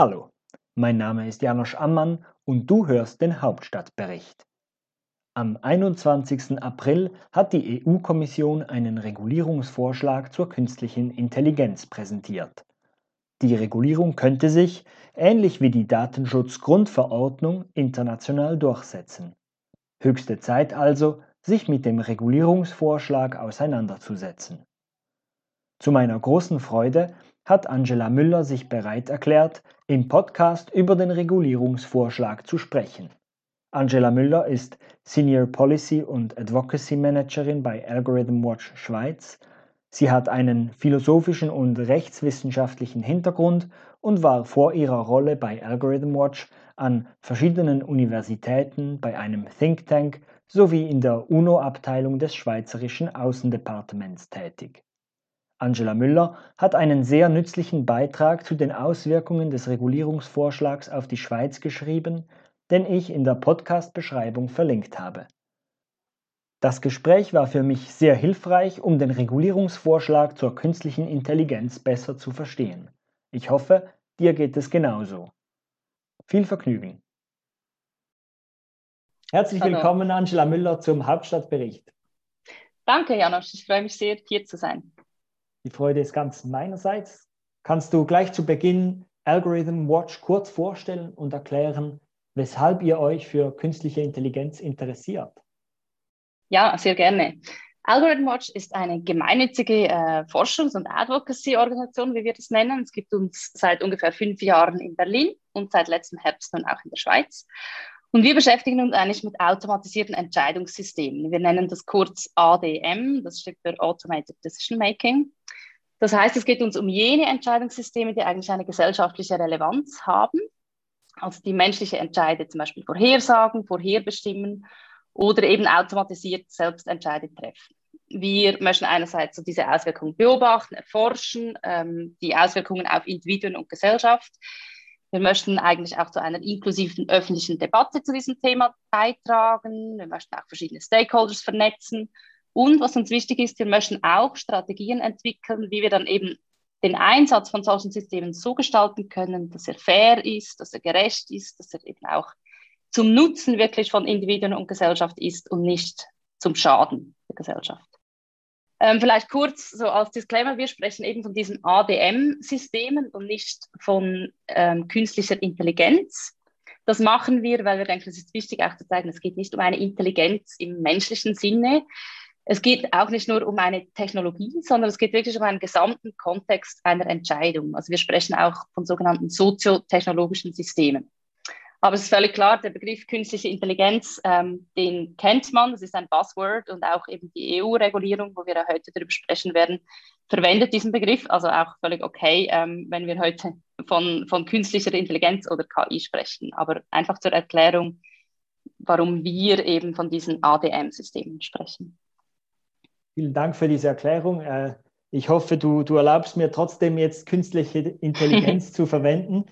Hallo, mein Name ist Janosch Ammann und du hörst den Hauptstadtbericht. Am 21. April hat die EU-Kommission einen Regulierungsvorschlag zur künstlichen Intelligenz präsentiert. Die Regulierung könnte sich, ähnlich wie die Datenschutzgrundverordnung, international durchsetzen. Höchste Zeit also, sich mit dem Regulierungsvorschlag auseinanderzusetzen. Zu meiner großen Freude hat Angela Müller sich bereit erklärt, im Podcast über den Regulierungsvorschlag zu sprechen. Angela Müller ist Senior Policy und Advocacy Managerin bei Algorithm Watch Schweiz. Sie hat einen philosophischen und rechtswissenschaftlichen Hintergrund und war vor ihrer Rolle bei Algorithm Watch an verschiedenen Universitäten, bei einem Think Tank sowie in der UNO-Abteilung des Schweizerischen Außendepartements tätig. Angela Müller hat einen sehr nützlichen Beitrag zu den Auswirkungen des Regulierungsvorschlags auf die Schweiz geschrieben, den ich in der Podcast-Beschreibung verlinkt habe. Das Gespräch war für mich sehr hilfreich, um den Regulierungsvorschlag zur künstlichen Intelligenz besser zu verstehen. Ich hoffe, dir geht es genauso. Viel Vergnügen. Herzlich Hallo. willkommen, Angela Müller, zum Hauptstadtbericht. Danke, Janosch. Ich freue mich sehr, hier zu sein. Die Freude ist ganz meinerseits. Kannst du gleich zu Beginn Algorithm Watch kurz vorstellen und erklären, weshalb ihr euch für künstliche Intelligenz interessiert? Ja, sehr gerne. Algorithm Watch ist eine gemeinnützige äh, Forschungs- und Advocacy-Organisation, wie wir das nennen. Es gibt uns seit ungefähr fünf Jahren in Berlin und seit letztem Herbst nun auch in der Schweiz. Und wir beschäftigen uns eigentlich mit automatisierten Entscheidungssystemen. Wir nennen das kurz ADM, das steht für Automated Decision Making. Das heißt, es geht uns um jene Entscheidungssysteme, die eigentlich eine gesellschaftliche Relevanz haben, also die menschliche Entscheide zum Beispiel vorhersagen, vorherbestimmen oder eben automatisiert selbst Entscheide treffen. Wir möchten einerseits so diese Auswirkungen beobachten, erforschen, ähm, die Auswirkungen auf Individuen und Gesellschaft. Wir möchten eigentlich auch zu einer inklusiven öffentlichen Debatte zu diesem Thema beitragen. Wir möchten auch verschiedene Stakeholders vernetzen und was uns wichtig ist, wir möchten auch Strategien entwickeln, wie wir dann eben den Einsatz von solchen Systemen so gestalten können, dass er fair ist, dass er gerecht ist, dass er eben auch zum Nutzen wirklich von Individuen und Gesellschaft ist und nicht zum Schaden der Gesellschaft. Ähm, vielleicht kurz so als Disclaimer, wir sprechen eben von diesen ADM-Systemen und nicht von ähm, künstlicher Intelligenz. Das machen wir, weil wir denken, es ist wichtig auch zu zeigen, es geht nicht um eine Intelligenz im menschlichen Sinne, es geht auch nicht nur um eine Technologie, sondern es geht wirklich um einen gesamten Kontext einer Entscheidung. Also wir sprechen auch von sogenannten soziotechnologischen Systemen. Aber es ist völlig klar, der Begriff künstliche Intelligenz, ähm, den kennt man, das ist ein Buzzword und auch eben die EU-Regulierung, wo wir ja heute darüber sprechen werden, verwendet diesen Begriff. Also auch völlig okay, ähm, wenn wir heute von, von künstlicher Intelligenz oder KI sprechen. Aber einfach zur Erklärung, warum wir eben von diesen ADM-Systemen sprechen. Vielen Dank für diese Erklärung. Äh, ich hoffe, du, du erlaubst mir trotzdem jetzt künstliche Intelligenz zu verwenden.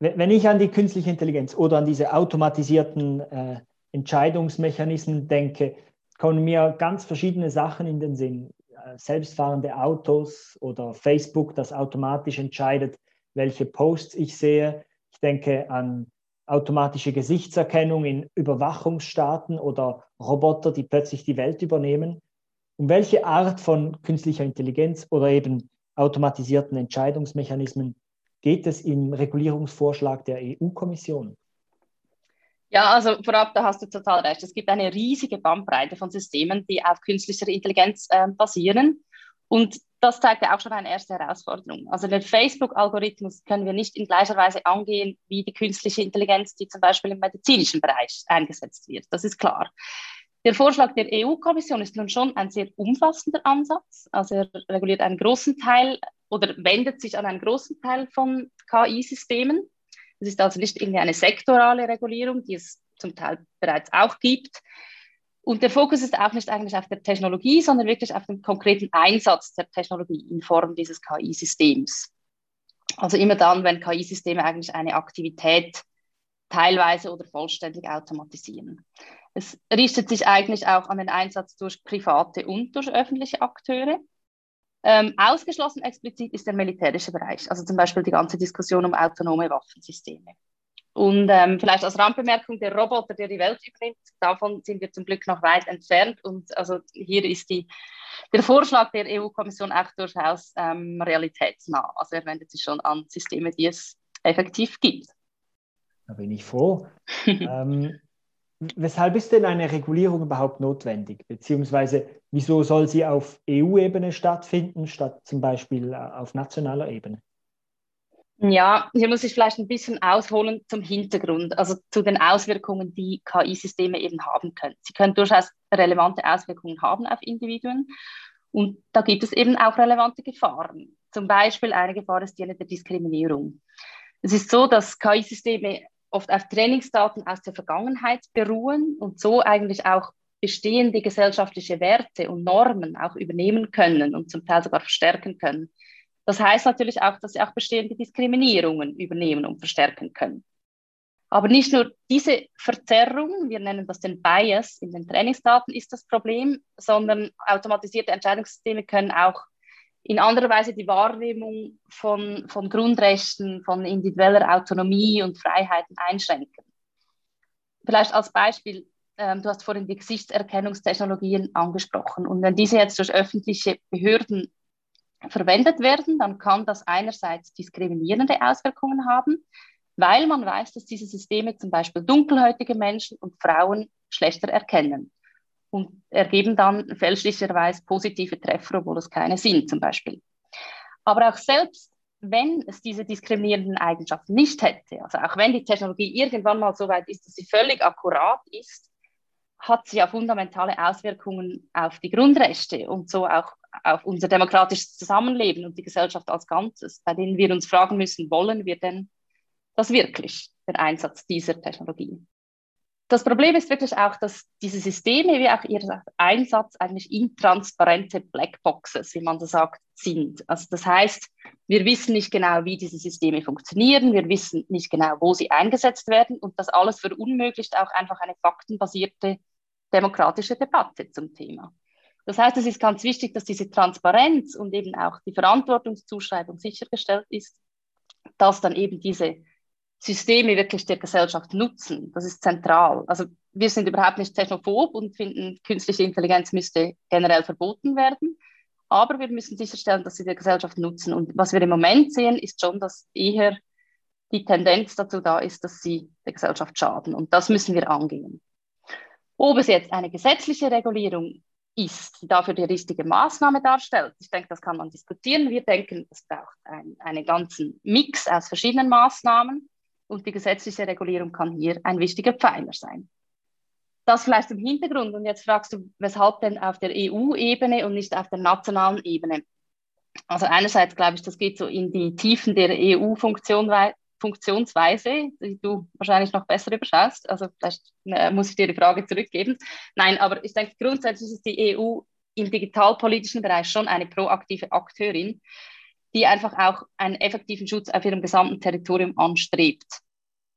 Wenn ich an die künstliche Intelligenz oder an diese automatisierten äh, Entscheidungsmechanismen denke, kommen mir ganz verschiedene Sachen in den Sinn. Äh, selbstfahrende Autos oder Facebook, das automatisch entscheidet, welche Posts ich sehe. Ich denke an automatische Gesichtserkennung in Überwachungsstaaten oder Roboter, die plötzlich die Welt übernehmen. Um welche Art von künstlicher Intelligenz oder eben automatisierten Entscheidungsmechanismen geht es im Regulierungsvorschlag der EU-Kommission? Ja, also vorab, da hast du total recht. Es gibt eine riesige Bandbreite von Systemen, die auf künstlicher Intelligenz äh, basieren. Und das zeigt ja auch schon eine erste Herausforderung. Also den Facebook-Algorithmus können wir nicht in gleicher Weise angehen wie die künstliche Intelligenz, die zum Beispiel im medizinischen Bereich eingesetzt wird. Das ist klar. Der Vorschlag der EU-Kommission ist nun schon ein sehr umfassender Ansatz. Also er reguliert einen großen Teil oder wendet sich an einen großen Teil von KI-Systemen. Es ist also nicht irgendwie eine sektorale Regulierung, die es zum Teil bereits auch gibt. Und der Fokus ist auch nicht eigentlich auf der Technologie, sondern wirklich auf den konkreten Einsatz der Technologie in Form dieses KI-Systems. Also immer dann, wenn KI-Systeme eigentlich eine Aktivität teilweise oder vollständig automatisieren. Es richtet sich eigentlich auch an den Einsatz durch private und durch öffentliche Akteure. Ähm, ausgeschlossen explizit ist der militärische Bereich, also zum Beispiel die ganze Diskussion um autonome Waffensysteme. Und ähm, vielleicht als Randbemerkung, der Roboter, der die Welt übernimmt, davon sind wir zum Glück noch weit entfernt. Und also hier ist die, der Vorschlag der EU-Kommission auch durchaus ähm, realitätsnah. Also er wendet sich schon an Systeme, die es effektiv gibt. Da bin ich froh. ähm, weshalb ist denn eine Regulierung überhaupt notwendig? Beziehungsweise wieso soll sie auf EU-Ebene stattfinden, statt zum Beispiel äh, auf nationaler Ebene? Ja, hier muss ich vielleicht ein bisschen ausholen zum Hintergrund, also zu den Auswirkungen, die KI-Systeme eben haben können. Sie können durchaus relevante Auswirkungen haben auf Individuen und da gibt es eben auch relevante Gefahren. Zum Beispiel eine Gefahr ist die der Diskriminierung. Es ist so, dass KI-Systeme oft auf Trainingsdaten aus der Vergangenheit beruhen und so eigentlich auch bestehende gesellschaftliche Werte und Normen auch übernehmen können und zum Teil sogar verstärken können. Das heißt natürlich auch, dass sie auch bestehende Diskriminierungen übernehmen und verstärken können. Aber nicht nur diese Verzerrung, wir nennen das den Bias in den Trainingsdaten, ist das Problem, sondern automatisierte Entscheidungssysteme können auch in anderer Weise die Wahrnehmung von, von Grundrechten, von individueller Autonomie und Freiheiten einschränken. Vielleicht als Beispiel, ähm, du hast vorhin die Gesichtserkennungstechnologien angesprochen. Und wenn diese jetzt durch öffentliche Behörden verwendet werden, dann kann das einerseits diskriminierende Auswirkungen haben, weil man weiß, dass diese Systeme zum Beispiel dunkelhäutige Menschen und Frauen schlechter erkennen und ergeben dann fälschlicherweise positive Treffer, obwohl es keine sind zum Beispiel. Aber auch selbst wenn es diese diskriminierenden Eigenschaften nicht hätte, also auch wenn die Technologie irgendwann mal so weit ist, dass sie völlig akkurat ist, hat sie ja fundamentale Auswirkungen auf die Grundrechte und so auch auf unser demokratisches Zusammenleben und die Gesellschaft als Ganzes, bei denen wir uns fragen müssen, wollen wir denn das wirklich, der Einsatz dieser Technologie? Das Problem ist wirklich auch, dass diese Systeme, wie auch ihr Einsatz, eigentlich intransparente Blackboxes, wie man so sagt, sind. Also das heißt, wir wissen nicht genau, wie diese Systeme funktionieren, wir wissen nicht genau, wo sie eingesetzt werden und das alles verunmöglicht auch einfach eine faktenbasierte demokratische Debatte zum Thema. Das heißt, es ist ganz wichtig, dass diese Transparenz und eben auch die Verantwortungszuschreibung sichergestellt ist, dass dann eben diese Systeme wirklich der Gesellschaft nutzen. Das ist zentral. Also wir sind überhaupt nicht technophob und finden, künstliche Intelligenz müsste generell verboten werden. Aber wir müssen sicherstellen, dass sie der Gesellschaft nutzen. Und was wir im Moment sehen, ist schon, dass eher die Tendenz dazu da ist, dass sie der Gesellschaft schaden. Und das müssen wir angehen. Ob es jetzt eine gesetzliche Regulierung ist, die dafür die richtige Maßnahme darstellt, ich denke, das kann man diskutieren. Wir denken, es braucht ein, einen ganzen Mix aus verschiedenen Maßnahmen und die gesetzliche Regulierung kann hier ein wichtiger Pfeiler sein. Das vielleicht im Hintergrund. Und jetzt fragst du, weshalb denn auf der EU-Ebene und nicht auf der nationalen Ebene? Also einerseits glaube ich, das geht so in die Tiefen der EU-Funktionsweise, die du wahrscheinlich noch besser überschaust. Also vielleicht äh, muss ich dir die Frage zurückgeben. Nein, aber ich denke, grundsätzlich ist die EU im digitalpolitischen Bereich schon eine proaktive Akteurin die einfach auch einen effektiven Schutz auf ihrem gesamten Territorium anstrebt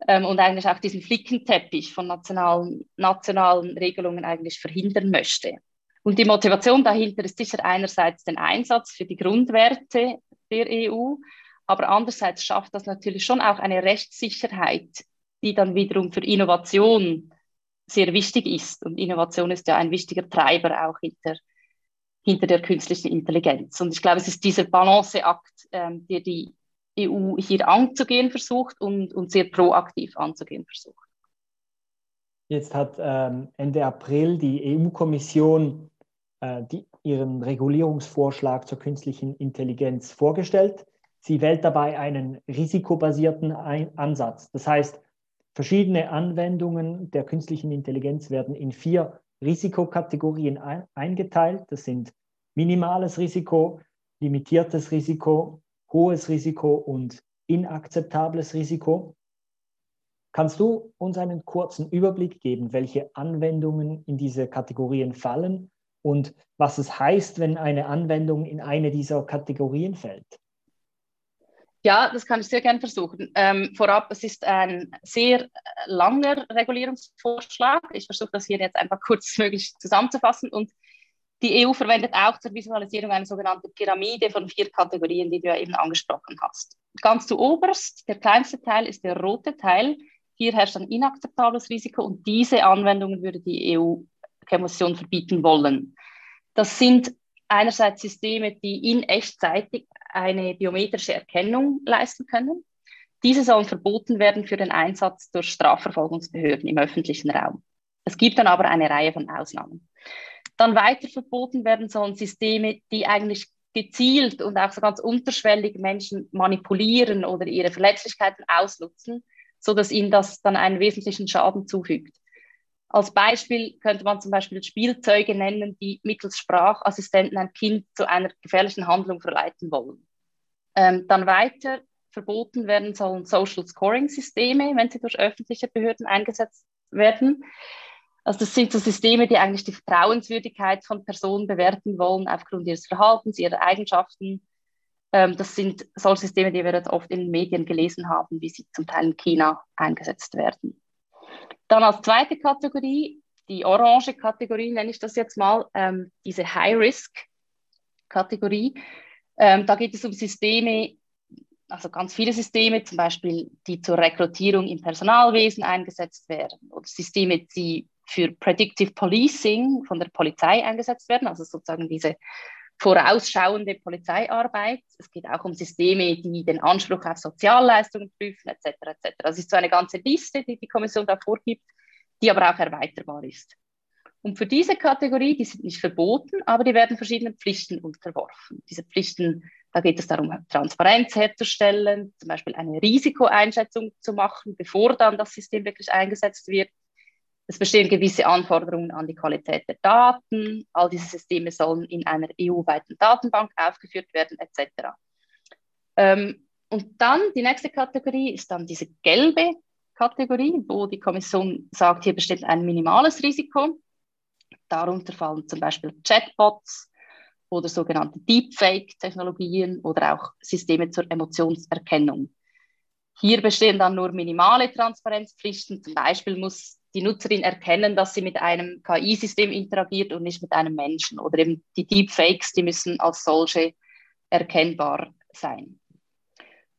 ähm, und eigentlich auch diesen Flickenteppich von nationalen, nationalen Regelungen eigentlich verhindern möchte. Und die Motivation dahinter ist sicher einerseits den Einsatz für die Grundwerte der EU, aber andererseits schafft das natürlich schon auch eine Rechtssicherheit, die dann wiederum für Innovation sehr wichtig ist. Und Innovation ist ja ein wichtiger Treiber auch hinter hinter der künstlichen Intelligenz. Und ich glaube, es ist dieser Balanceakt, ähm, der die EU hier anzugehen versucht und, und sehr proaktiv anzugehen versucht. Jetzt hat ähm, Ende April die EU-Kommission äh, ihren Regulierungsvorschlag zur künstlichen Intelligenz vorgestellt. Sie wählt dabei einen risikobasierten Ein Ansatz. Das heißt, verschiedene Anwendungen der künstlichen Intelligenz werden in vier Risikokategorien ein, eingeteilt. Das sind minimales Risiko, limitiertes Risiko, hohes Risiko und inakzeptables Risiko. Kannst du uns einen kurzen Überblick geben, welche Anwendungen in diese Kategorien fallen und was es heißt, wenn eine Anwendung in eine dieser Kategorien fällt? Ja, das kann ich sehr gerne versuchen. Ähm, vorab, es ist ein sehr langer Regulierungsvorschlag. Ich versuche das hier jetzt einfach kurzmöglich zusammenzufassen. Und Die EU verwendet auch zur Visualisierung eine sogenannte Pyramide von vier Kategorien, die du ja eben angesprochen hast. Ganz zu oberst, der kleinste Teil ist der rote Teil. Hier herrscht ein inakzeptables Risiko und diese Anwendungen würde die EU-Kommission verbieten wollen. Das sind einerseits Systeme, die in Echtzeit eine biometrische Erkennung leisten können. Diese sollen verboten werden für den Einsatz durch Strafverfolgungsbehörden im öffentlichen Raum. Es gibt dann aber eine Reihe von Ausnahmen. Dann weiter verboten werden sollen Systeme, die eigentlich gezielt und auch so ganz unterschwellig Menschen manipulieren oder ihre Verletzlichkeiten ausnutzen, sodass ihnen das dann einen wesentlichen Schaden zufügt. Als Beispiel könnte man zum Beispiel Spielzeuge nennen, die mittels Sprachassistenten ein Kind zu einer gefährlichen Handlung verleiten wollen. Ähm, dann weiter verboten werden sollen Social Scoring Systeme, wenn sie durch öffentliche Behörden eingesetzt werden. Also das sind so Systeme, die eigentlich die Vertrauenswürdigkeit von Personen bewerten wollen aufgrund ihres Verhaltens, ihrer Eigenschaften. Ähm, das sind solche Systeme, die wir jetzt oft in den Medien gelesen haben, wie sie zum Teil in China eingesetzt werden. Dann als zweite Kategorie, die orange Kategorie nenne ich das jetzt mal, ähm, diese High-Risk-Kategorie. Ähm, da geht es um Systeme, also ganz viele Systeme, zum Beispiel, die zur Rekrutierung im Personalwesen eingesetzt werden oder Systeme, die für Predictive Policing von der Polizei eingesetzt werden, also sozusagen diese vorausschauende Polizeiarbeit. Es geht auch um Systeme, die den Anspruch auf Sozialleistungen prüfen, etc. etc. Das ist so eine ganze Liste, die die Kommission da vorgibt, die aber auch erweiterbar ist. Und für diese Kategorie, die sind nicht verboten, aber die werden verschiedenen Pflichten unterworfen. Diese Pflichten, da geht es darum, Transparenz herzustellen, zum Beispiel eine Risikoeinschätzung zu machen, bevor dann das System wirklich eingesetzt wird. Es bestehen gewisse Anforderungen an die Qualität der Daten. All diese Systeme sollen in einer EU-weiten Datenbank aufgeführt werden, etc. Ähm, und dann die nächste Kategorie ist dann diese gelbe Kategorie, wo die Kommission sagt, hier besteht ein minimales Risiko. Darunter fallen zum Beispiel Chatbots oder sogenannte Deepfake-Technologien oder auch Systeme zur Emotionserkennung. Hier bestehen dann nur minimale Transparenzpflichten. Zum Beispiel muss die Nutzerin erkennen, dass sie mit einem KI-System interagiert und nicht mit einem Menschen. Oder eben die Deepfakes, die müssen als solche erkennbar sein.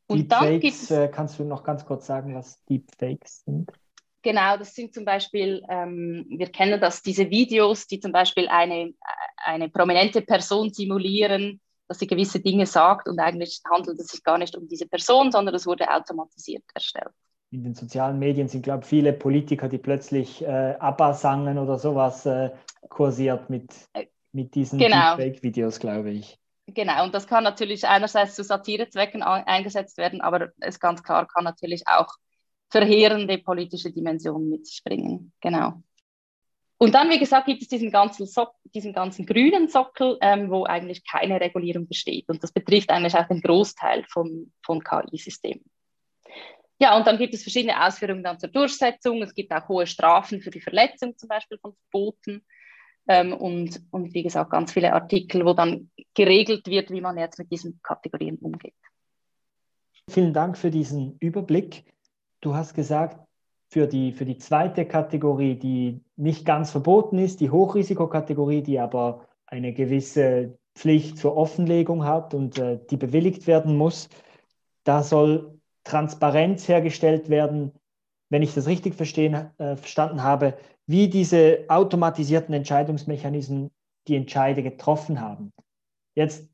Und Deepfakes, dann äh, kannst du noch ganz kurz sagen, was Deepfakes sind? Genau, das sind zum Beispiel, ähm, wir kennen das, diese Videos, die zum Beispiel eine, eine prominente Person simulieren, dass sie gewisse Dinge sagt und eigentlich handelt es sich gar nicht um diese Person, sondern es wurde automatisiert erstellt in den sozialen Medien sind, glaube ich, viele Politiker, die plötzlich äh, ABBA sangen oder sowas äh, kursiert mit, mit diesen genau. Fake-Videos, glaube ich. Genau, und das kann natürlich einerseits zu Satirezwecken eingesetzt werden, aber es ganz klar kann natürlich auch verheerende politische Dimensionen mit sich bringen. Genau. Und dann, wie gesagt, gibt es diesen ganzen, so diesen ganzen grünen Sockel, ähm, wo eigentlich keine Regulierung besteht. Und das betrifft eigentlich auch den Großteil von, von KI-Systemen. Ja, und dann gibt es verschiedene Ausführungen dann zur Durchsetzung. Es gibt auch hohe Strafen für die Verletzung zum Beispiel von Verboten. Ähm, und, und wie gesagt, ganz viele Artikel, wo dann geregelt wird, wie man jetzt mit diesen Kategorien umgeht. Vielen Dank für diesen Überblick. Du hast gesagt, für die, für die zweite Kategorie, die nicht ganz verboten ist, die Hochrisikokategorie, die aber eine gewisse Pflicht zur Offenlegung hat und äh, die bewilligt werden muss, da soll Transparenz hergestellt werden, wenn ich das richtig verstehen, äh, verstanden habe, wie diese automatisierten Entscheidungsmechanismen die Entscheide getroffen haben. Jetzt,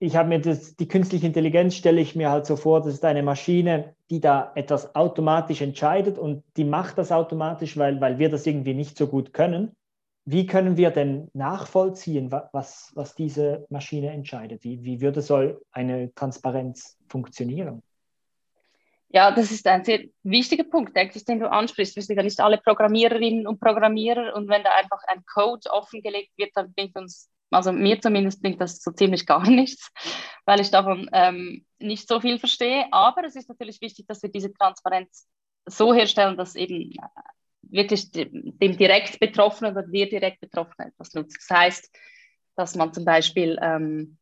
ich habe mir das, die künstliche Intelligenz stelle ich mir halt so vor, das ist eine Maschine, die da etwas automatisch entscheidet und die macht das automatisch, weil, weil wir das irgendwie nicht so gut können. Wie können wir denn nachvollziehen, was, was diese Maschine entscheidet? Wie, wie würde so eine Transparenz funktionieren? Ja, das ist ein sehr wichtiger Punkt, denke ich, den du ansprichst. Wir sind ja nicht alle Programmiererinnen und Programmierer und wenn da einfach ein Code offengelegt wird, dann bringt uns, also mir zumindest bringt das so ziemlich gar nichts, weil ich davon ähm, nicht so viel verstehe. Aber es ist natürlich wichtig, dass wir diese Transparenz so herstellen, dass eben äh, wirklich dem direkt Betroffenen oder dir direkt Betroffenen etwas nutzt. Das heißt, dass man zum Beispiel ähm,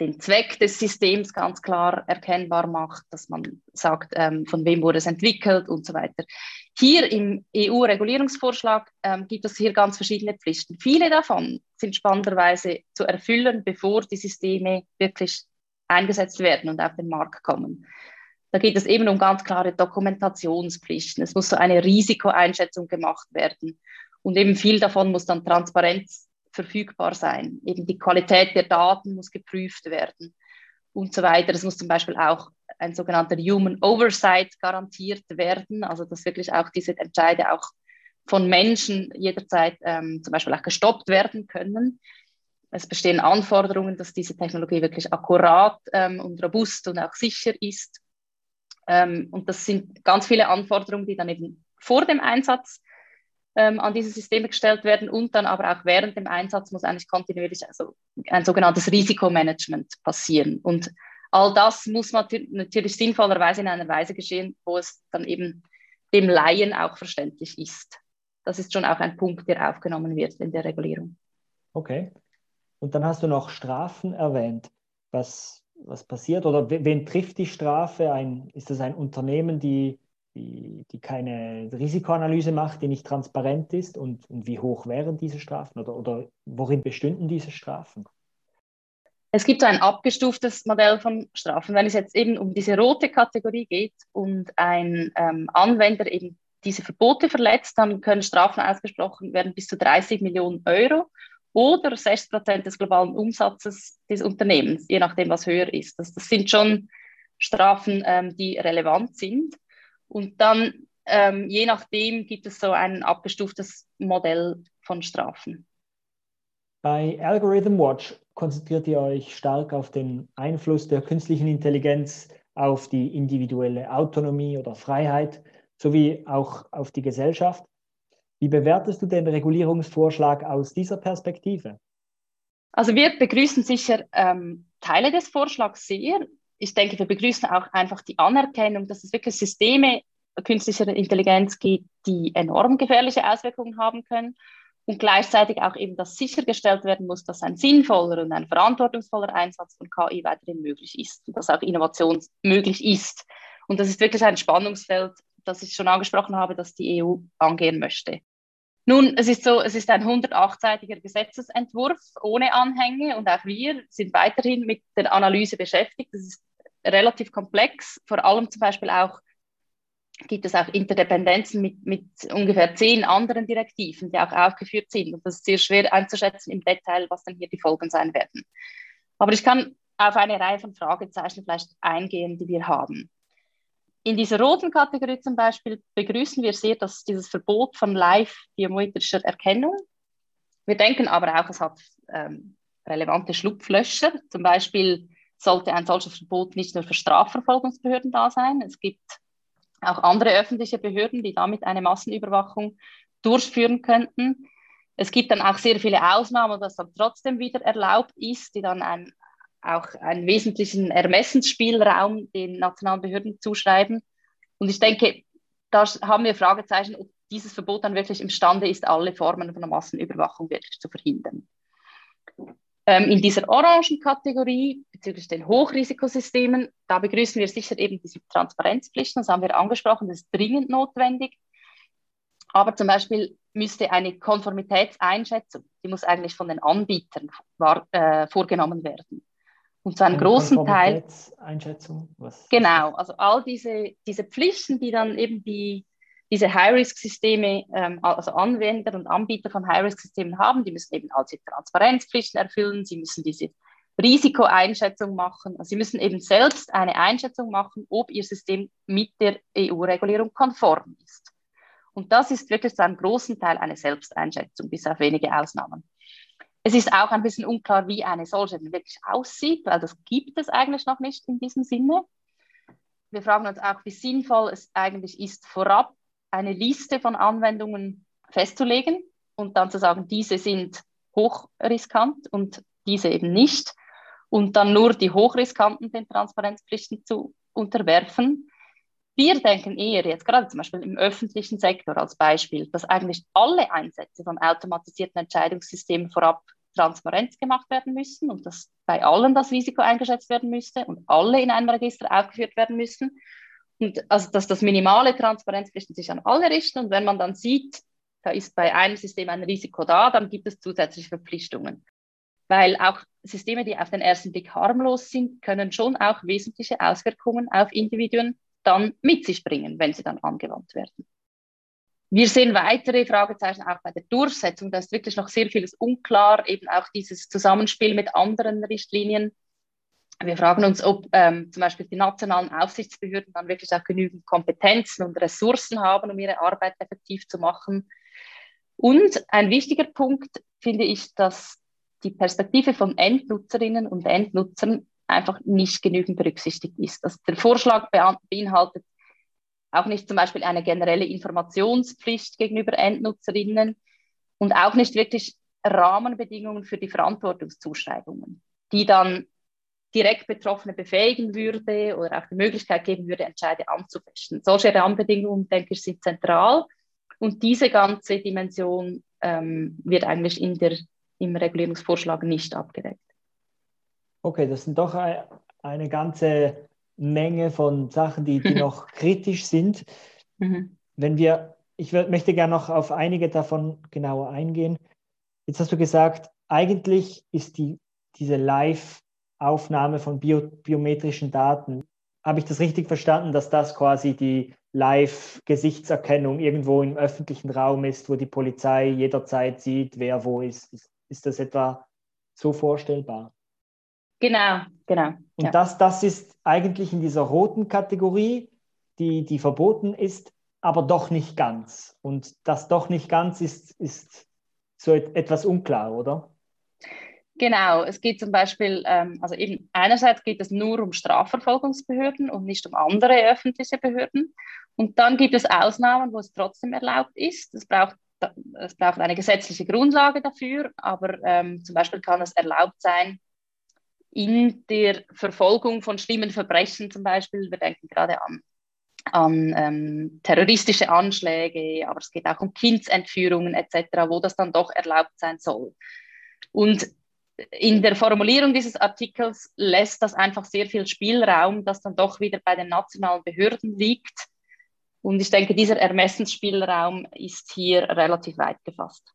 den Zweck des Systems ganz klar erkennbar macht, dass man sagt, ähm, von wem wurde es entwickelt und so weiter. Hier im EU-Regulierungsvorschlag ähm, gibt es hier ganz verschiedene Pflichten. Viele davon sind spannenderweise zu erfüllen, bevor die Systeme wirklich eingesetzt werden und auf den Markt kommen. Da geht es eben um ganz klare Dokumentationspflichten. Es muss so eine Risikoeinschätzung gemacht werden. Und eben viel davon muss dann transparent verfügbar sein. Eben die Qualität der Daten muss geprüft werden und so weiter. Es muss zum Beispiel auch ein sogenannter Human Oversight garantiert werden, also dass wirklich auch diese Entscheide auch von Menschen jederzeit ähm, zum Beispiel auch gestoppt werden können. Es bestehen Anforderungen, dass diese Technologie wirklich akkurat ähm, und robust und auch sicher ist. Ähm, und das sind ganz viele Anforderungen, die dann eben vor dem Einsatz ähm, an diese Systeme gestellt werden und dann aber auch während dem Einsatz muss eigentlich kontinuierlich also ein sogenanntes Risikomanagement passieren. Und all das muss natürlich sinnvollerweise in einer Weise geschehen, wo es dann eben dem Laien auch verständlich ist. Das ist schon auch ein Punkt, der aufgenommen wird in der Regulierung. Okay. Und dann hast du noch Strafen erwähnt. Was, was passiert oder wen trifft die Strafe? Ein, ist das ein Unternehmen, die die, die keine Risikoanalyse macht, die nicht transparent ist und, und wie hoch wären diese Strafen oder, oder worin bestünden diese Strafen? Es gibt ein abgestuftes Modell von Strafen. Wenn es jetzt eben um diese rote Kategorie geht und ein ähm, Anwender eben diese Verbote verletzt, dann können Strafen ausgesprochen werden bis zu 30 Millionen Euro oder 6 Prozent des globalen Umsatzes des Unternehmens, je nachdem, was höher ist. Das, das sind schon Strafen, ähm, die relevant sind. Und dann, ähm, je nachdem, gibt es so ein abgestuftes Modell von Strafen. Bei Algorithm Watch konzentriert ihr euch stark auf den Einfluss der künstlichen Intelligenz auf die individuelle Autonomie oder Freiheit sowie auch auf die Gesellschaft. Wie bewertest du den Regulierungsvorschlag aus dieser Perspektive? Also wir begrüßen sicher ähm, Teile des Vorschlags sehr ich denke, wir begrüßen auch einfach die Anerkennung, dass es wirklich Systeme künstlicher Intelligenz gibt, die enorm gefährliche Auswirkungen haben können und gleichzeitig auch eben, dass sichergestellt werden muss, dass ein sinnvoller und ein verantwortungsvoller Einsatz von KI weiterhin möglich ist und dass auch Innovation möglich ist. Und das ist wirklich ein Spannungsfeld, das ich schon angesprochen habe, das die EU angehen möchte. Nun, es ist so, es ist ein 108-seitiger Gesetzesentwurf ohne Anhänge und auch wir sind weiterhin mit der Analyse beschäftigt. Das ist relativ komplex. Vor allem zum Beispiel auch gibt es auch Interdependenzen mit, mit ungefähr zehn anderen Direktiven, die auch aufgeführt sind. Und das ist sehr schwer einzuschätzen im Detail, was dann hier die Folgen sein werden. Aber ich kann auf eine Reihe von Fragezeichen vielleicht eingehen, die wir haben. In dieser roten Kategorie zum Beispiel begrüßen wir sehr, dass dieses Verbot von live-biometrischer Erkennung. Wir denken aber auch, es hat ähm, relevante Schlupflöcher. Zum Beispiel sollte ein solches Verbot nicht nur für Strafverfolgungsbehörden da sein. Es gibt auch andere öffentliche Behörden, die damit eine Massenüberwachung durchführen könnten. Es gibt dann auch sehr viele Ausnahmen, dass dann trotzdem wieder erlaubt ist, die dann ein, auch einen wesentlichen Ermessensspielraum den nationalen Behörden zuschreiben. Und ich denke, da haben wir Fragezeichen, ob dieses Verbot dann wirklich imstande ist, alle Formen von Massenüberwachung wirklich zu verhindern. Ähm, in dieser orangen Kategorie bezüglich den Hochrisikosystemen, da begrüßen wir sicher eben diese Transparenzpflichten, das haben wir angesprochen, das ist dringend notwendig. Aber zum Beispiel müsste eine Konformitätseinschätzung, die muss eigentlich von den Anbietern war, äh, vorgenommen werden. Und zu einem großen Teil. Einschätzung? Was genau, also all diese, diese Pflichten, die dann eben die diese High-Risk-Systeme, ähm, also Anwender und Anbieter von High-Risk-Systemen haben, die müssen eben also Transparenzpflichten erfüllen, sie müssen diese Risikoeinschätzung machen. Also sie müssen eben selbst eine Einschätzung machen, ob ihr System mit der EU-Regulierung konform ist. Und das ist wirklich zu einem großen Teil eine Selbsteinschätzung, bis auf wenige Ausnahmen. Es ist auch ein bisschen unklar, wie eine solche wirklich aussieht, weil das gibt es eigentlich noch nicht in diesem Sinne. Wir fragen uns auch, wie sinnvoll es eigentlich ist, vorab eine Liste von Anwendungen festzulegen und dann zu sagen, diese sind hochriskant und diese eben nicht. Und dann nur die hochriskanten den Transparenzpflichten zu unterwerfen. Wir denken eher jetzt gerade zum Beispiel im öffentlichen Sektor als Beispiel, dass eigentlich alle Einsätze von automatisierten Entscheidungssystemen vorab Transparenz gemacht werden müssen und dass bei allen das Risiko eingeschätzt werden müsste und alle in einem Register aufgeführt werden müssen. Und also, dass das minimale Transparenzpflichten sich an alle richten. Und wenn man dann sieht, da ist bei einem System ein Risiko da, dann gibt es zusätzliche Verpflichtungen. Weil auch Systeme, die auf den ersten Blick harmlos sind, können schon auch wesentliche Auswirkungen auf Individuen dann mit sich bringen, wenn sie dann angewandt werden. Wir sehen weitere Fragezeichen auch bei der Durchsetzung. Da ist wirklich noch sehr vieles unklar, eben auch dieses Zusammenspiel mit anderen Richtlinien. Wir fragen uns, ob ähm, zum Beispiel die nationalen Aufsichtsbehörden dann wirklich auch genügend Kompetenzen und Ressourcen haben, um ihre Arbeit effektiv zu machen. Und ein wichtiger Punkt finde ich, dass die Perspektive von Endnutzerinnen und Endnutzern einfach nicht genügend berücksichtigt ist. Also der Vorschlag beinhaltet auch nicht zum Beispiel eine generelle Informationspflicht gegenüber Endnutzerinnen und auch nicht wirklich Rahmenbedingungen für die Verantwortungszuschreibungen, die dann direkt Betroffene befähigen würde oder auch die Möglichkeit geben würde, Entscheide anzufechten. Solche Rahmenbedingungen, denke ich, sind zentral und diese ganze Dimension ähm, wird eigentlich in der, im Regulierungsvorschlag nicht abgedeckt. Okay, das sind doch eine ganze Menge von Sachen, die, die noch kritisch sind. Mhm. Wenn wir, ich möchte gerne noch auf einige davon genauer eingehen. Jetzt hast du gesagt, eigentlich ist die, diese Live-Aufnahme von bio, biometrischen Daten, habe ich das richtig verstanden, dass das quasi die Live-Gesichtserkennung irgendwo im öffentlichen Raum ist, wo die Polizei jederzeit sieht, wer wo ist? Ist, ist das etwa so vorstellbar? Genau, genau. Und ja. das, das ist eigentlich in dieser roten Kategorie, die, die verboten ist, aber doch nicht ganz. Und das doch nicht ganz ist, ist so etwas unklar, oder? Genau, es geht zum Beispiel, ähm, also eben einerseits geht es nur um Strafverfolgungsbehörden und nicht um andere öffentliche Behörden. Und dann gibt es Ausnahmen, wo es trotzdem erlaubt ist. Es braucht, es braucht eine gesetzliche Grundlage dafür, aber ähm, zum Beispiel kann es erlaubt sein, in der Verfolgung von schlimmen Verbrechen zum Beispiel, wir denken gerade an, an ähm, terroristische Anschläge, aber es geht auch um Kindsentführungen etc., wo das dann doch erlaubt sein soll. Und in der Formulierung dieses Artikels lässt das einfach sehr viel Spielraum, das dann doch wieder bei den nationalen Behörden liegt. Und ich denke, dieser Ermessensspielraum ist hier relativ weit gefasst.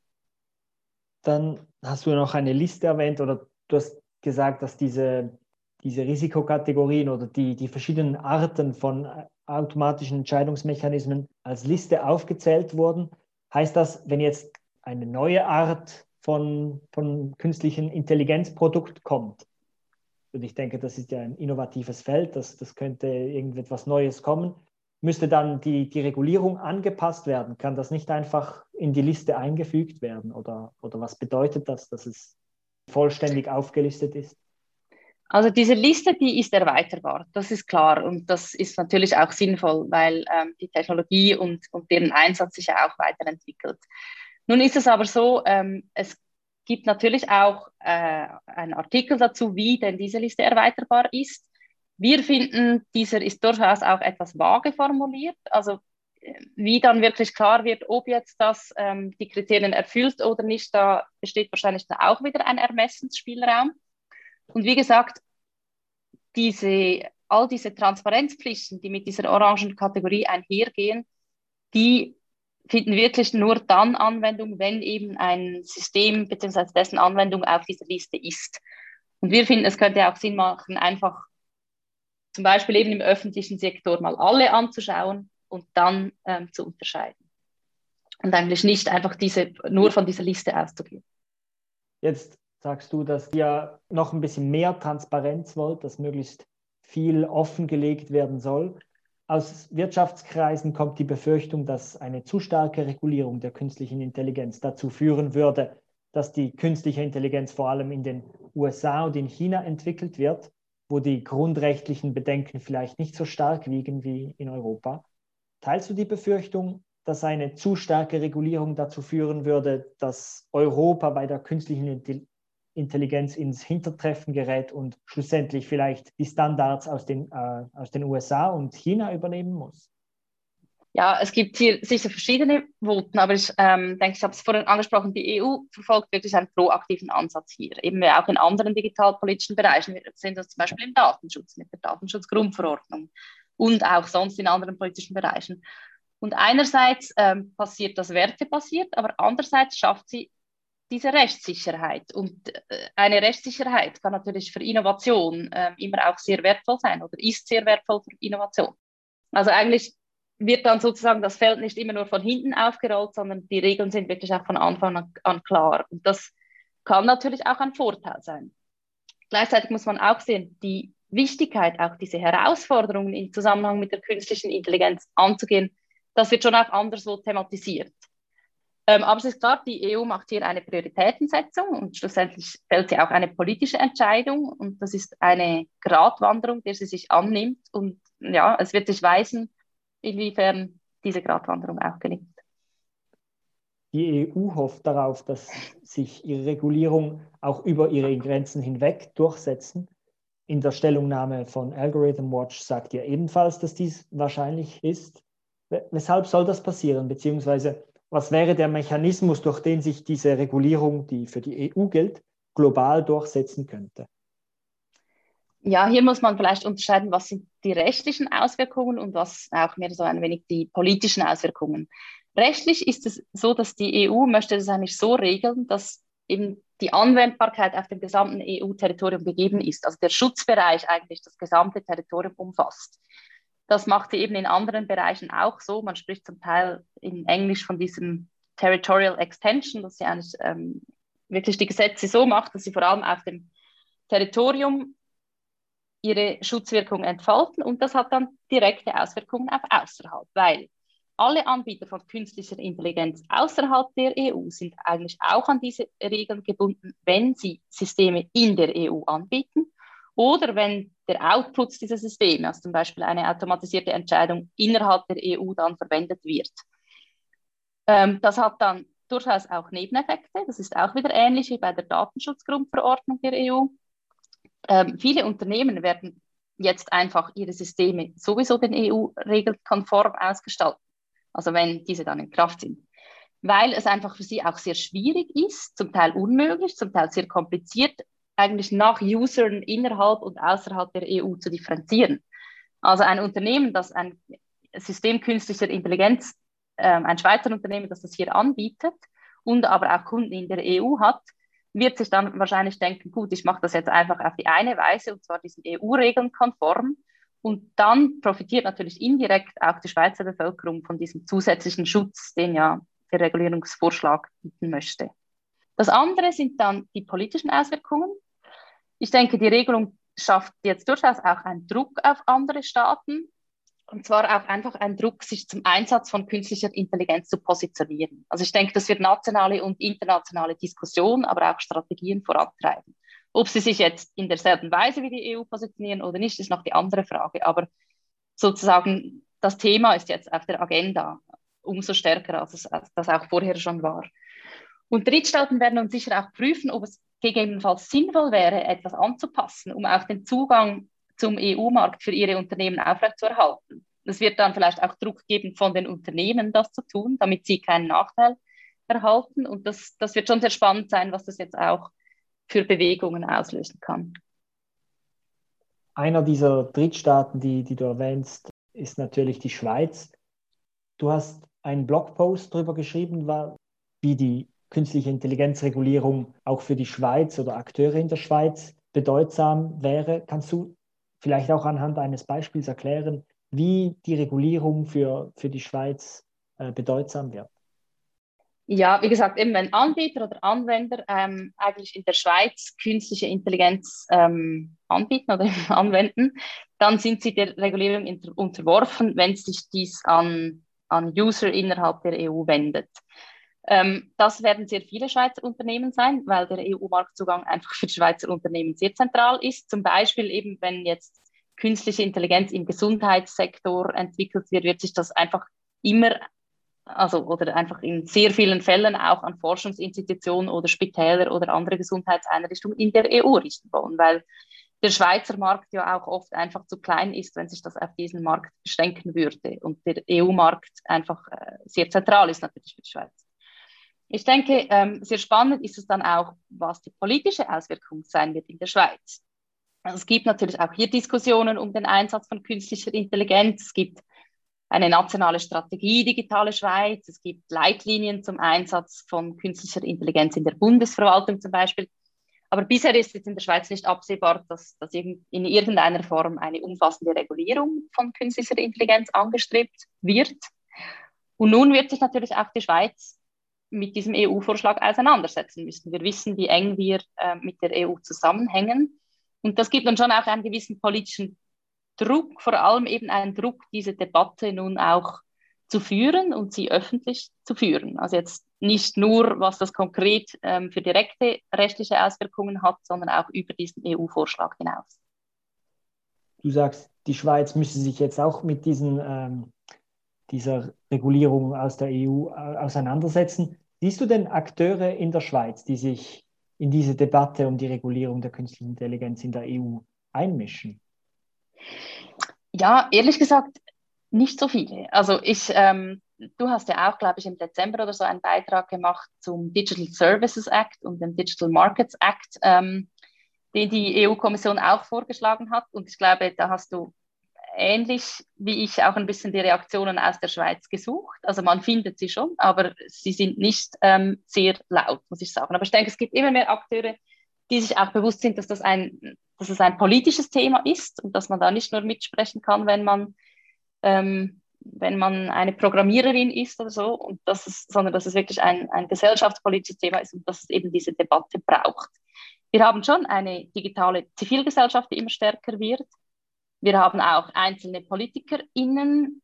Dann hast du noch eine Liste erwähnt oder du hast gesagt, dass diese, diese Risikokategorien oder die, die verschiedenen Arten von automatischen Entscheidungsmechanismen als Liste aufgezählt wurden. Heißt das, wenn jetzt eine neue Art von, von künstlichen Intelligenzprodukt kommt, und ich denke, das ist ja ein innovatives Feld, das, das könnte irgendetwas Neues kommen, müsste dann die, die Regulierung angepasst werden? Kann das nicht einfach in die Liste eingefügt werden? Oder, oder was bedeutet das, dass es vollständig aufgelistet ist? Also diese Liste, die ist erweiterbar, das ist klar und das ist natürlich auch sinnvoll, weil ähm, die Technologie und, und deren Einsatz sich ja auch weiterentwickelt. Nun ist es aber so, ähm, es gibt natürlich auch äh, einen Artikel dazu, wie denn diese Liste erweiterbar ist. Wir finden, dieser ist durchaus auch etwas vage formuliert. Also wie dann wirklich klar wird, ob jetzt das ähm, die Kriterien erfüllt oder nicht, da besteht wahrscheinlich dann auch wieder ein Ermessensspielraum. Und wie gesagt, diese, all diese Transparenzpflichten, die mit dieser orangen Kategorie einhergehen, die finden wirklich nur dann Anwendung, wenn eben ein System bzw. dessen Anwendung auf dieser Liste ist. Und wir finden, es könnte auch Sinn machen, einfach zum Beispiel eben im öffentlichen Sektor mal alle anzuschauen und dann ähm, zu unterscheiden. Und eigentlich nicht einfach diese, nur von dieser Liste auszugehen. Jetzt sagst du, dass ihr noch ein bisschen mehr Transparenz wollt, dass möglichst viel offengelegt werden soll. Aus Wirtschaftskreisen kommt die Befürchtung, dass eine zu starke Regulierung der künstlichen Intelligenz dazu führen würde, dass die künstliche Intelligenz vor allem in den USA und in China entwickelt wird, wo die grundrechtlichen Bedenken vielleicht nicht so stark wiegen wie in Europa. Teilst du die Befürchtung, dass eine zu starke Regulierung dazu führen würde, dass Europa bei der künstlichen Intelligenz ins Hintertreffen gerät und schlussendlich vielleicht die Standards aus den, äh, aus den USA und China übernehmen muss? Ja, es gibt hier sicher verschiedene Voten, aber ich ähm, denke, ich habe es vorhin angesprochen, die EU verfolgt wirklich einen proaktiven Ansatz hier, eben auch in anderen digitalpolitischen Bereichen. Wir sehen das zum Beispiel im Datenschutz mit der Datenschutzgrundverordnung und auch sonst in anderen politischen Bereichen. Und einerseits ähm, passiert das wertebasiert, aber andererseits schafft sie diese Rechtssicherheit. Und äh, eine Rechtssicherheit kann natürlich für Innovation äh, immer auch sehr wertvoll sein oder ist sehr wertvoll für Innovation. Also eigentlich wird dann sozusagen das Feld nicht immer nur von hinten aufgerollt, sondern die Regeln sind wirklich auch von Anfang an klar. Und das kann natürlich auch ein Vorteil sein. Gleichzeitig muss man auch sehen, die Wichtigkeit, auch diese Herausforderungen im Zusammenhang mit der künstlichen Intelligenz anzugehen, das wird schon auch anderswo thematisiert. Ähm, aber es ist klar, die EU macht hier eine Prioritätensetzung und schlussendlich fällt sie auch eine politische Entscheidung und das ist eine Gratwanderung, der sie sich annimmt und ja, es wird sich weisen, inwiefern diese Gratwanderung auch gelingt. Die EU hofft darauf, dass sich ihre Regulierung auch über ihre Grenzen hinweg durchsetzen. In der Stellungnahme von Algorithm Watch sagt ihr ebenfalls, dass dies wahrscheinlich ist. Weshalb soll das passieren? Beziehungsweise was wäre der Mechanismus, durch den sich diese Regulierung, die für die EU gilt, global durchsetzen könnte? Ja, hier muss man vielleicht unterscheiden, was sind die rechtlichen Auswirkungen und was auch mehr so ein wenig die politischen Auswirkungen. Rechtlich ist es so, dass die EU möchte das eigentlich so regeln, dass eben die Anwendbarkeit auf dem gesamten EU-Territorium gegeben ist. Also der Schutzbereich eigentlich das gesamte Territorium umfasst. Das macht sie eben in anderen Bereichen auch so. Man spricht zum Teil in Englisch von diesem Territorial Extension, dass sie eigentlich ähm, wirklich die Gesetze so macht, dass sie vor allem auf dem Territorium ihre Schutzwirkung entfalten und das hat dann direkte Auswirkungen auf außerhalb, weil alle Anbieter von künstlicher Intelligenz außerhalb der EU sind eigentlich auch an diese Regeln gebunden, wenn sie Systeme in der EU anbieten oder wenn der Output dieser Systeme, also zum Beispiel eine automatisierte Entscheidung innerhalb der EU dann verwendet wird. Ähm, das hat dann durchaus auch Nebeneffekte. Das ist auch wieder ähnlich wie bei der Datenschutzgrundverordnung der EU. Ähm, viele Unternehmen werden jetzt einfach ihre Systeme sowieso den EU-Regeln konform ausgestalten, also wenn diese dann in Kraft sind, weil es einfach für sie auch sehr schwierig ist, zum Teil unmöglich, zum Teil sehr kompliziert, eigentlich nach Usern innerhalb und außerhalb der EU zu differenzieren. Also ein Unternehmen, das ein System künstlicher Intelligenz, äh, ein Schweizer Unternehmen, das das hier anbietet und aber auch Kunden in der EU hat, wird sich dann wahrscheinlich denken, gut, ich mache das jetzt einfach auf die eine Weise, und zwar diesen EU-Regeln konform. Und dann profitiert natürlich indirekt auch die Schweizer Bevölkerung von diesem zusätzlichen Schutz, den ja der Regulierungsvorschlag bieten möchte. Das andere sind dann die politischen Auswirkungen. Ich denke, die Regelung schafft jetzt durchaus auch einen Druck auf andere Staaten, und zwar auch einfach ein Druck, sich zum Einsatz von künstlicher Intelligenz zu positionieren. Also ich denke, das wird nationale und internationale Diskussionen, aber auch Strategien vorantreiben. Ob sie sich jetzt in derselben Weise wie die EU positionieren oder nicht, ist noch die andere Frage. Aber sozusagen das Thema ist jetzt auf der Agenda umso stärker, als es als das auch vorher schon war. Und Drittstaaten werden uns sicher auch prüfen, ob es gegebenenfalls sinnvoll wäre, etwas anzupassen, um auch den Zugang zum EU-Markt für ihre Unternehmen aufrechtzuerhalten. Es wird dann vielleicht auch Druck geben von den Unternehmen, das zu tun, damit sie keinen Nachteil erhalten. Und das, das wird schon sehr spannend sein, was das jetzt auch für Bewegungen auslösen kann. Einer dieser Drittstaaten, die, die du erwähnst, ist natürlich die Schweiz. Du hast einen Blogpost darüber geschrieben, wie die künstliche Intelligenzregulierung auch für die Schweiz oder Akteure in der Schweiz bedeutsam wäre. Kannst du vielleicht auch anhand eines Beispiels erklären, wie die Regulierung für, für die Schweiz äh, bedeutsam wird? Ja, wie gesagt, eben wenn Anbieter oder Anwender ähm, eigentlich in der Schweiz künstliche Intelligenz ähm, anbieten oder anwenden, dann sind sie der Regulierung unterworfen, wenn sich dies an, an User innerhalb der EU wendet. Ähm, das werden sehr viele Schweizer Unternehmen sein, weil der EU-Marktzugang einfach für Schweizer Unternehmen sehr zentral ist. Zum Beispiel eben, wenn jetzt künstliche Intelligenz im Gesundheitssektor entwickelt wird, wird sich das einfach immer, also oder einfach in sehr vielen Fällen auch an Forschungsinstitutionen oder Spitäler oder andere Gesundheitseinrichtungen in der EU richten wollen, weil der Schweizer Markt ja auch oft einfach zu klein ist, wenn sich das auf diesen Markt beschränken würde und der EU-Markt einfach äh, sehr zentral ist natürlich für die Schweiz. Ich denke, ähm, sehr spannend ist es dann auch, was die politische Auswirkung sein wird in der Schweiz. Also es gibt natürlich auch hier Diskussionen um den Einsatz von künstlicher Intelligenz. Es gibt eine nationale Strategie Digitale Schweiz. Es gibt Leitlinien zum Einsatz von künstlicher Intelligenz in der Bundesverwaltung zum Beispiel. Aber bisher ist es in der Schweiz nicht absehbar, dass, dass in irgendeiner Form eine umfassende Regulierung von künstlicher Intelligenz angestrebt wird. Und nun wird sich natürlich auch die Schweiz mit diesem EU-Vorschlag auseinandersetzen müssen. Wir wissen, wie eng wir äh, mit der EU zusammenhängen. Und das gibt dann schon auch einen gewissen politischen Druck, vor allem eben einen Druck, diese Debatte nun auch zu führen und sie öffentlich zu führen. Also jetzt nicht nur, was das konkret ähm, für direkte rechtliche Auswirkungen hat, sondern auch über diesen EU-Vorschlag hinaus. Du sagst, die Schweiz müsse sich jetzt auch mit diesen, ähm, dieser Regulierung aus der EU äh, auseinandersetzen. Siehst du denn Akteure in der Schweiz, die sich in diese Debatte um die Regulierung der künstlichen Intelligenz in der EU einmischen? Ja, ehrlich gesagt, nicht so viele. Also ich, ähm, du hast ja auch, glaube ich, im Dezember oder so einen Beitrag gemacht zum Digital Services Act und dem Digital Markets Act, ähm, den die EU-Kommission auch vorgeschlagen hat. Und ich glaube, da hast du ähnlich wie ich auch ein bisschen die Reaktionen aus der Schweiz gesucht. Also man findet sie schon, aber sie sind nicht ähm, sehr laut, muss ich sagen. Aber ich denke, es gibt immer mehr Akteure, die sich auch bewusst sind, dass das ein, dass es ein politisches Thema ist und dass man da nicht nur mitsprechen kann, wenn man ähm, wenn man eine Programmiererin ist oder so, und das ist, sondern dass es wirklich ein, ein gesellschaftspolitisches Thema ist und dass es eben diese Debatte braucht. Wir haben schon eine digitale Zivilgesellschaft, die immer stärker wird. Wir haben auch einzelne PolitikerInnen,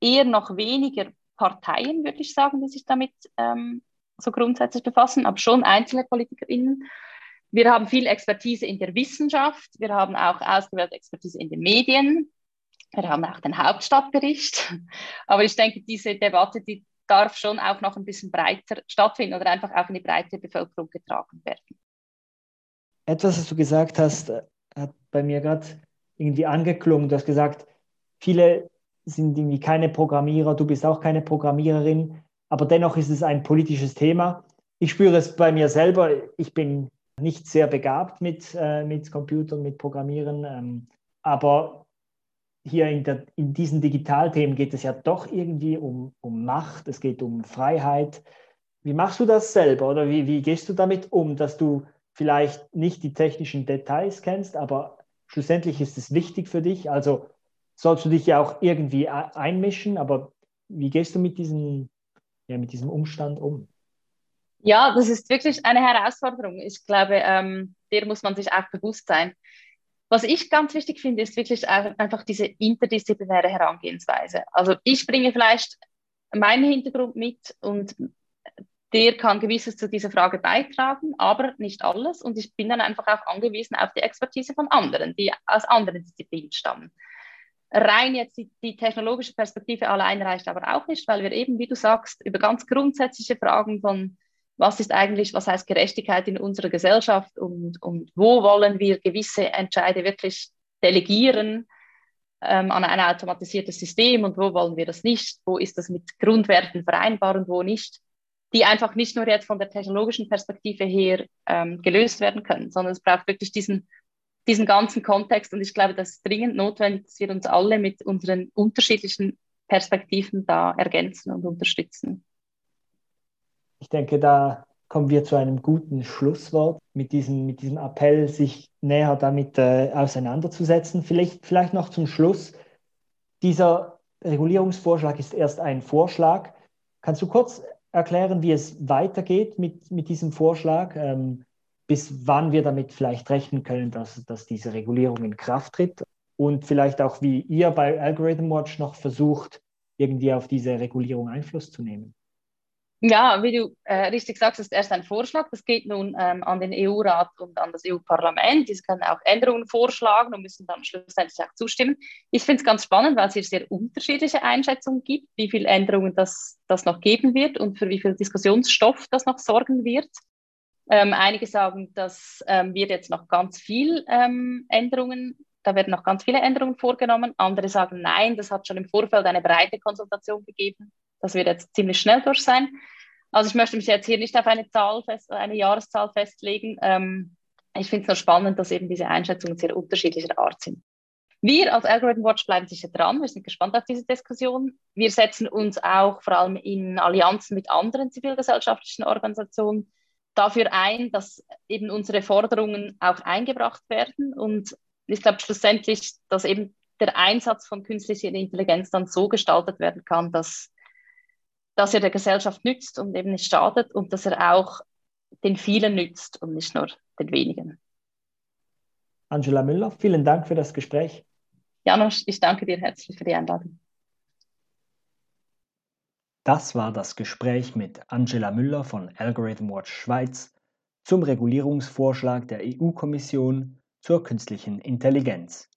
eher noch weniger Parteien, würde ich sagen, die sich damit ähm, so grundsätzlich befassen, aber schon einzelne PolitikerInnen. Wir haben viel Expertise in der Wissenschaft, wir haben auch ausgewählte Expertise in den Medien, wir haben auch den Hauptstadtbericht. Aber ich denke, diese Debatte, die darf schon auch noch ein bisschen breiter stattfinden oder einfach auch in die breite Bevölkerung getragen werden. Etwas, was du gesagt hast, hat bei mir gerade irgendwie angeklungen. Du hast gesagt, viele sind irgendwie keine Programmierer, du bist auch keine Programmiererin, aber dennoch ist es ein politisches Thema. Ich spüre es bei mir selber, ich bin nicht sehr begabt mit, äh, mit Computern, mit Programmieren, ähm, aber hier in, der, in diesen Digitalthemen geht es ja doch irgendwie um, um Macht, es geht um Freiheit. Wie machst du das selber oder wie, wie gehst du damit um, dass du vielleicht nicht die technischen Details kennst, aber schlussendlich ist es wichtig für dich. Also sollst du dich ja auch irgendwie einmischen, aber wie gehst du mit diesem, ja, mit diesem Umstand um? Ja, das ist wirklich eine Herausforderung. Ich glaube, ähm, der muss man sich auch bewusst sein. Was ich ganz wichtig finde, ist wirklich einfach diese interdisziplinäre Herangehensweise. Also ich bringe vielleicht meinen Hintergrund mit und der kann gewisses zu dieser Frage beitragen, aber nicht alles. Und ich bin dann einfach auch angewiesen auf die Expertise von anderen, die aus anderen Disziplinen stammen. Rein jetzt die, die, technologische Perspektive allein reicht aber auch nicht, weil wir eben, wie du sagst, über ganz grundsätzliche Fragen von was ist eigentlich, was heißt Gerechtigkeit in unserer Gesellschaft und, und wo wollen wir gewisse Entscheide wirklich delegieren ähm, an ein automatisiertes System und wo wollen wir das nicht, wo ist das mit Grundwerten vereinbar und wo nicht, die einfach nicht nur jetzt von der technologischen Perspektive her ähm, gelöst werden können, sondern es braucht wirklich diesen, diesen ganzen Kontext und ich glaube, das ist dringend notwendig, dass wir uns alle mit unseren unterschiedlichen Perspektiven da ergänzen und unterstützen. Ich denke, da kommen wir zu einem guten Schlusswort mit diesem, mit diesem Appell, sich näher damit äh, auseinanderzusetzen. Vielleicht, vielleicht noch zum Schluss. Dieser Regulierungsvorschlag ist erst ein Vorschlag. Kannst du kurz erklären, wie es weitergeht mit, mit diesem Vorschlag? Ähm, bis wann wir damit vielleicht rechnen können, dass, dass diese Regulierung in Kraft tritt? Und vielleicht auch, wie ihr bei Algorithm Watch noch versucht, irgendwie auf diese Regulierung Einfluss zu nehmen? Ja, wie du äh, richtig sagst, ist erst ein Vorschlag. Das geht nun ähm, an den EU-Rat und an das EU-Parlament. Die können auch Änderungen vorschlagen und müssen dann schlussendlich auch zustimmen. Ich finde es ganz spannend, weil es hier sehr unterschiedliche Einschätzungen gibt, wie viele Änderungen das, das noch geben wird und für wie viel Diskussionsstoff das noch sorgen wird. Ähm, einige sagen, das ähm, wird jetzt noch ganz viel ähm, Änderungen, da werden noch ganz viele Änderungen vorgenommen. Andere sagen, nein, das hat schon im Vorfeld eine breite Konsultation gegeben. Das wird jetzt ziemlich schnell durch sein. Also ich möchte mich jetzt hier nicht auf eine Zahl fest, eine Jahreszahl festlegen. Ähm, ich finde es nur spannend, dass eben diese Einschätzungen sehr unterschiedlicher Art sind. Wir als Algorithm Watch bleiben sicher dran. Wir sind gespannt auf diese Diskussion. Wir setzen uns auch vor allem in Allianzen mit anderen zivilgesellschaftlichen Organisationen dafür ein, dass eben unsere Forderungen auch eingebracht werden. Und ich glaube schlussendlich, dass eben der Einsatz von künstlicher Intelligenz dann so gestaltet werden kann, dass, dass er der Gesellschaft nützt und eben nicht schadet und dass er auch den vielen nützt und nicht nur den wenigen. Angela Müller, vielen Dank für das Gespräch. Janusz, ich danke dir herzlich für die Einladung. Das war das Gespräch mit Angela Müller von Algorithm Watch Schweiz zum Regulierungsvorschlag der EU-Kommission zur künstlichen Intelligenz.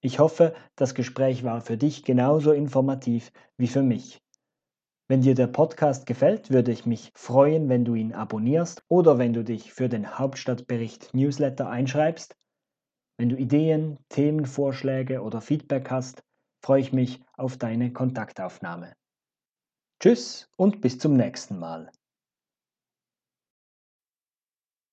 Ich hoffe, das Gespräch war für dich genauso informativ wie für mich. Wenn dir der Podcast gefällt, würde ich mich freuen, wenn du ihn abonnierst oder wenn du dich für den Hauptstadtbericht Newsletter einschreibst. Wenn du Ideen, Themenvorschläge oder Feedback hast, freue ich mich auf deine Kontaktaufnahme. Tschüss und bis zum nächsten Mal.